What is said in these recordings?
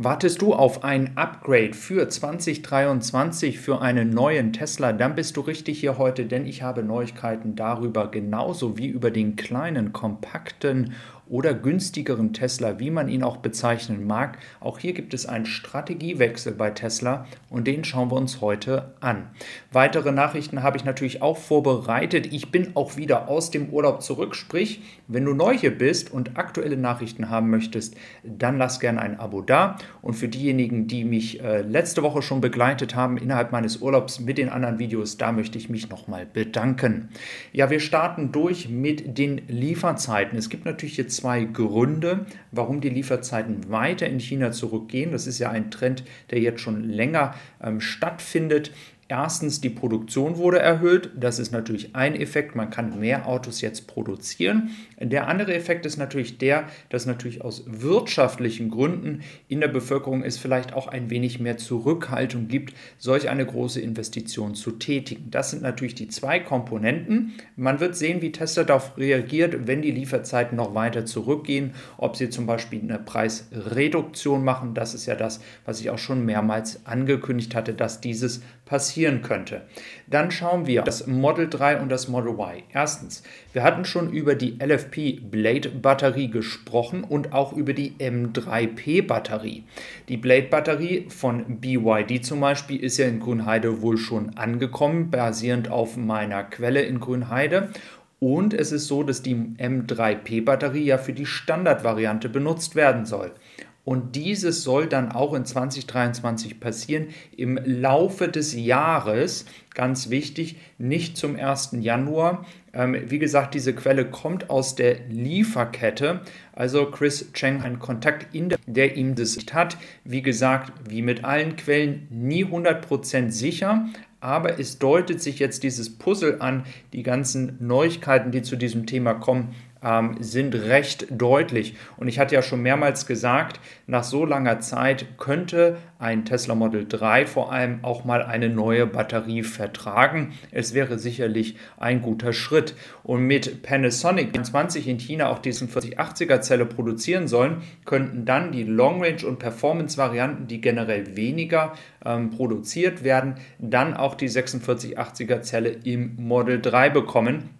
Wartest du auf ein Upgrade für 2023 für einen neuen Tesla? Dann bist du richtig hier heute, denn ich habe Neuigkeiten darüber, genauso wie über den kleinen, kompakten oder günstigeren Tesla, wie man ihn auch bezeichnen mag. Auch hier gibt es einen Strategiewechsel bei Tesla und den schauen wir uns heute an. Weitere Nachrichten habe ich natürlich auch vorbereitet. Ich bin auch wieder aus dem Urlaub zurück, sprich, wenn du neu hier bist und aktuelle Nachrichten haben möchtest, dann lass gerne ein Abo da. Und für diejenigen, die mich äh, letzte Woche schon begleitet haben innerhalb meines Urlaubs mit den anderen Videos, da möchte ich mich nochmal bedanken. Ja, wir starten durch mit den Lieferzeiten. Es gibt natürlich jetzt zwei Gründe, warum die Lieferzeiten weiter in China zurückgehen. Das ist ja ein Trend, der jetzt schon länger ähm, stattfindet. Erstens, die Produktion wurde erhöht. Das ist natürlich ein Effekt. Man kann mehr Autos jetzt produzieren. Der andere Effekt ist natürlich der, dass natürlich aus wirtschaftlichen Gründen in der Bevölkerung es vielleicht auch ein wenig mehr Zurückhaltung gibt, solch eine große Investition zu tätigen. Das sind natürlich die zwei Komponenten. Man wird sehen, wie Tesla darauf reagiert, wenn die Lieferzeiten noch weiter zurückgehen, ob sie zum Beispiel eine Preisreduktion machen. Das ist ja das, was ich auch schon mehrmals angekündigt hatte, dass dieses passieren könnte. Dann schauen wir das Model 3 und das Model Y. Erstens, wir hatten schon über die LFP Blade Batterie gesprochen und auch über die M3P Batterie. Die Blade Batterie von BYD zum Beispiel ist ja in Grünheide wohl schon angekommen, basierend auf meiner Quelle in Grünheide. Und es ist so, dass die M3P Batterie ja für die Standardvariante benutzt werden soll. Und dieses soll dann auch in 2023 passieren im Laufe des Jahres. Ganz wichtig, nicht zum 1. Januar. Ähm, wie gesagt, diese Quelle kommt aus der Lieferkette. Also Chris Cheng ein Kontakt, in der, der ihm das hat. Wie gesagt, wie mit allen Quellen, nie 100% sicher. Aber es deutet sich jetzt dieses Puzzle an, die ganzen Neuigkeiten, die zu diesem Thema kommen, ähm, sind recht deutlich. Und ich hatte ja schon mehrmals gesagt, nach so langer Zeit könnte ein Tesla Model 3 vor allem auch mal eine neue Batterie vertragen. Es wäre sicherlich ein guter Schritt. Und mit Panasonic 20 in China auch diesen 4080er Zelle produzieren sollen, könnten dann die Long Range und Performance Varianten, die generell weniger ähm, produziert werden, dann auch die 4680er Zelle im Model 3 bekommen.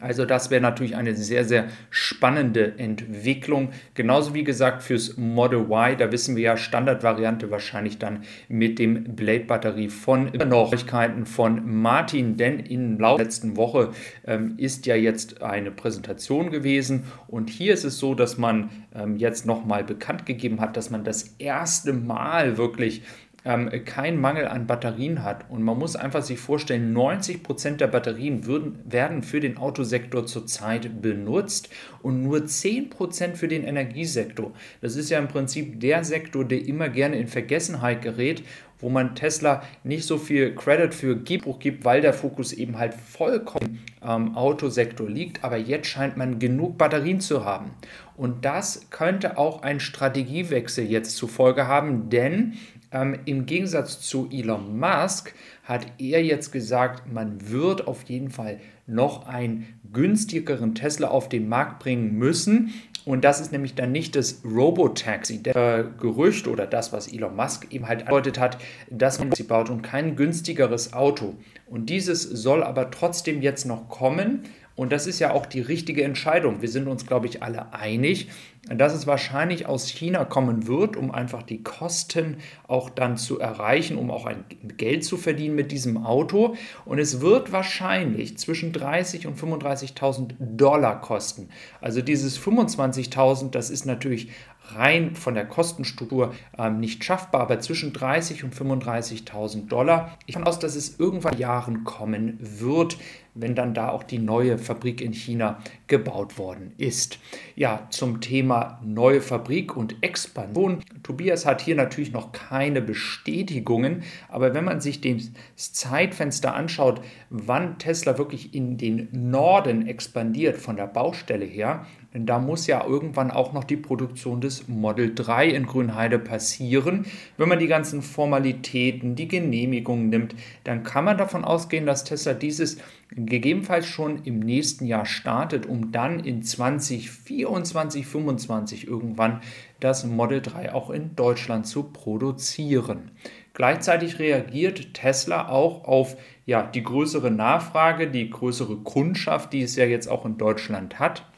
Also das wäre natürlich eine sehr, sehr spannende Entwicklung. Genauso wie gesagt fürs Model Y, da wissen wir ja Standardvariante wahrscheinlich dann mit dem Blade-Batterie von Neuigkeiten von Martin, denn in der letzten Woche ähm, ist ja jetzt eine Präsentation gewesen und hier ist es so, dass man ähm, jetzt nochmal bekannt gegeben hat, dass man das erste Mal wirklich ähm, keinen Mangel an Batterien hat. Und man muss einfach sich vorstellen, 90 Prozent der Batterien würden, werden für den Autosektor zurzeit benutzt und nur 10% für den Energiesektor. Das ist ja im Prinzip der Sektor, der immer gerne in Vergessenheit gerät wo man Tesla nicht so viel Credit für Giebruch gibt, weil der Fokus eben halt vollkommen am Autosektor liegt. Aber jetzt scheint man genug Batterien zu haben. Und das könnte auch ein Strategiewechsel jetzt zur Folge haben, denn ähm, Im Gegensatz zu Elon Musk hat er jetzt gesagt, man wird auf jeden Fall noch einen günstigeren Tesla auf den Markt bringen müssen. Und das ist nämlich dann nicht das Robotaxi, der Gerücht oder das, was Elon Musk eben halt angedeutet hat, dass man sie baut und kein günstigeres Auto. Und dieses soll aber trotzdem jetzt noch kommen. Und das ist ja auch die richtige Entscheidung. Wir sind uns, glaube ich, alle einig, dass es wahrscheinlich aus China kommen wird, um einfach die Kosten auch dann zu erreichen, um auch ein Geld zu verdienen mit diesem Auto. Und es wird wahrscheinlich zwischen 30 und 35.000 Dollar kosten. Also dieses 25.000, das ist natürlich rein von der Kostenstruktur ähm, nicht schaffbar, aber zwischen 30 und 35.000 Dollar. Ich gehe aus, dass es irgendwann Jahren kommen wird, wenn dann da auch die neue Fabrik in China gebaut worden ist. Ja, zum Thema neue Fabrik und Expansion. Tobias hat hier natürlich noch keine Bestätigungen, aber wenn man sich das Zeitfenster anschaut, wann Tesla wirklich in den Norden expandiert von der Baustelle her, denn da muss ja irgendwann auch noch die Produktion des Model 3 in Grünheide passieren. Wenn man die ganzen Formalitäten, die Genehmigungen nimmt, dann kann man davon ausgehen, dass Tesla dieses gegebenenfalls schon im nächsten Jahr startet, um dann in 2024, 2025 irgendwann das Model 3 auch in Deutschland zu produzieren. Gleichzeitig reagiert Tesla auch auf ja, die größere Nachfrage, die größere Kundschaft, die es ja jetzt auch in Deutschland hat.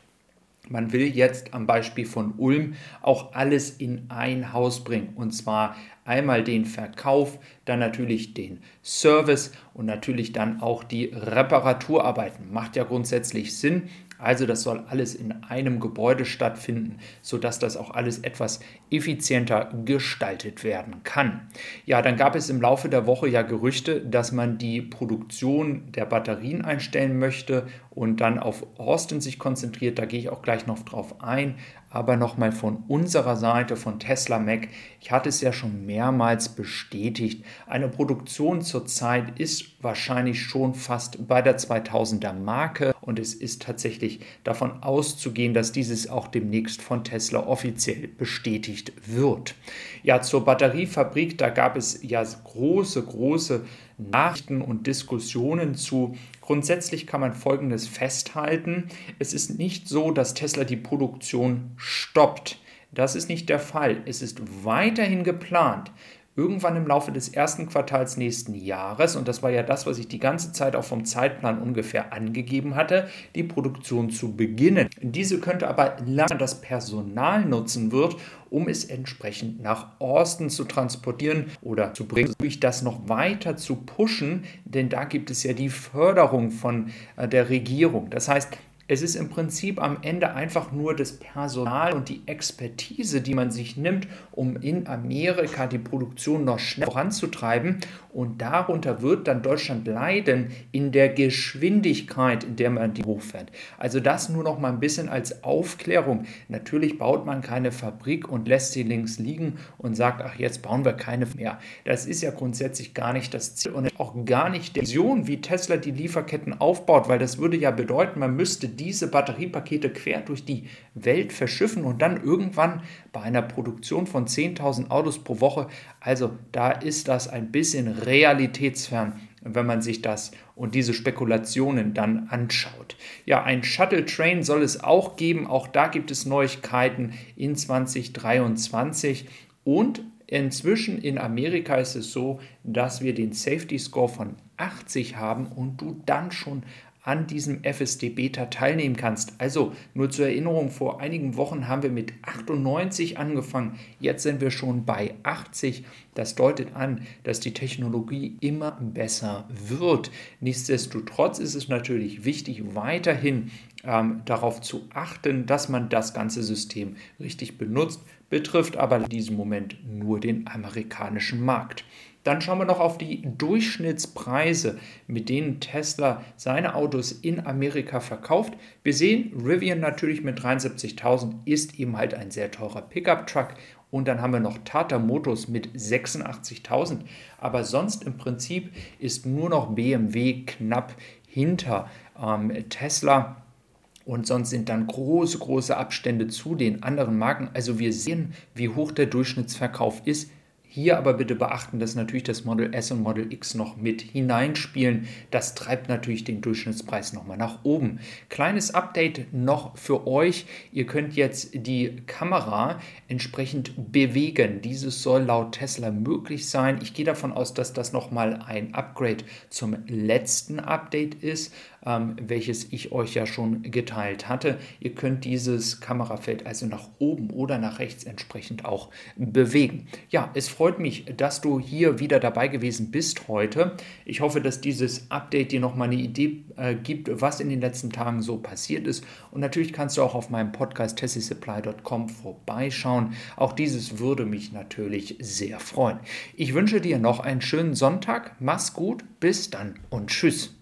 Man will jetzt am Beispiel von Ulm auch alles in ein Haus bringen. Und zwar einmal den Verkauf, dann natürlich den Service und natürlich dann auch die Reparaturarbeiten. Macht ja grundsätzlich Sinn. Also das soll alles in einem Gebäude stattfinden, sodass das auch alles etwas effizienter gestaltet werden kann. Ja, dann gab es im Laufe der Woche ja Gerüchte, dass man die Produktion der Batterien einstellen möchte und dann auf Austin sich konzentriert. Da gehe ich auch gleich noch drauf ein. Aber nochmal von unserer Seite, von Tesla Mac, ich hatte es ja schon mehrmals bestätigt, eine Produktion zurzeit ist wahrscheinlich schon fast bei der 2000er Marke. Und es ist tatsächlich davon auszugehen, dass dieses auch demnächst von Tesla offiziell bestätigt wird. Ja, zur Batteriefabrik, da gab es ja große, große Nachrichten und Diskussionen zu. Grundsätzlich kann man Folgendes festhalten. Es ist nicht so, dass Tesla die Produktion stoppt. Das ist nicht der Fall. Es ist weiterhin geplant, irgendwann im Laufe des ersten Quartals nächsten Jahres, und das war ja das, was ich die ganze Zeit auch vom Zeitplan ungefähr angegeben hatte, die Produktion zu beginnen. Diese könnte aber lange das Personal nutzen wird, um es entsprechend nach Austin zu transportieren oder zu bringen, durch das noch weiter zu pushen, denn da gibt es ja die Förderung von äh, der Regierung. Das heißt, es ist im Prinzip am Ende einfach nur das Personal und die Expertise, die man sich nimmt, um in Amerika die Produktion noch schnell voranzutreiben. Und darunter wird dann Deutschland leiden in der Geschwindigkeit, in der man die hochfährt. Also das nur noch mal ein bisschen als Aufklärung. Natürlich baut man keine Fabrik und lässt sie links liegen und sagt, ach, jetzt bauen wir keine mehr. Das ist ja grundsätzlich gar nicht das Ziel und auch gar nicht die Vision, wie Tesla die Lieferketten aufbaut, weil das würde ja bedeuten, man müsste diese Batteriepakete quer durch die Welt verschiffen und dann irgendwann bei einer Produktion von 10.000 Autos pro Woche, also da ist das ein bisschen realitätsfern, wenn man sich das und diese Spekulationen dann anschaut. Ja, ein Shuttle Train soll es auch geben, auch da gibt es Neuigkeiten in 2023 und Inzwischen in Amerika ist es so, dass wir den Safety Score von 80 haben und du dann schon an diesem FSD Beta teilnehmen kannst. Also nur zur Erinnerung, vor einigen Wochen haben wir mit 98 angefangen, jetzt sind wir schon bei 80. Das deutet an, dass die Technologie immer besser wird. Nichtsdestotrotz ist es natürlich wichtig, weiterhin ähm, darauf zu achten, dass man das ganze System richtig benutzt, betrifft aber in diesem Moment nur den amerikanischen Markt. Dann schauen wir noch auf die Durchschnittspreise, mit denen Tesla seine Autos in Amerika verkauft. Wir sehen, Rivian natürlich mit 73.000 ist eben halt ein sehr teurer Pickup-Truck. Und dann haben wir noch Tata Motors mit 86.000. Aber sonst im Prinzip ist nur noch BMW knapp hinter ähm, Tesla. Und sonst sind dann große, große Abstände zu den anderen Marken. Also wir sehen, wie hoch der Durchschnittsverkauf ist. Hier aber bitte beachten, dass natürlich das Model S und Model X noch mit hineinspielen. Das treibt natürlich den Durchschnittspreis nochmal nach oben. Kleines Update noch für euch. Ihr könnt jetzt die Kamera entsprechend bewegen. Dieses soll laut Tesla möglich sein. Ich gehe davon aus, dass das nochmal ein Upgrade zum letzten Update ist ähm, welches ich euch ja schon geteilt hatte. Ihr könnt dieses Kamerafeld also nach oben oder nach rechts entsprechend auch bewegen. Ja, es freut mich, dass du hier wieder dabei gewesen bist heute. Ich hoffe, dass dieses Update dir nochmal eine Idee äh, gibt, was in den letzten Tagen so passiert ist. Und natürlich kannst du auch auf meinem Podcast tessysupply.com vorbeischauen. Auch dieses würde mich natürlich sehr freuen. Ich wünsche dir noch einen schönen Sonntag. Mach's gut, bis dann und tschüss.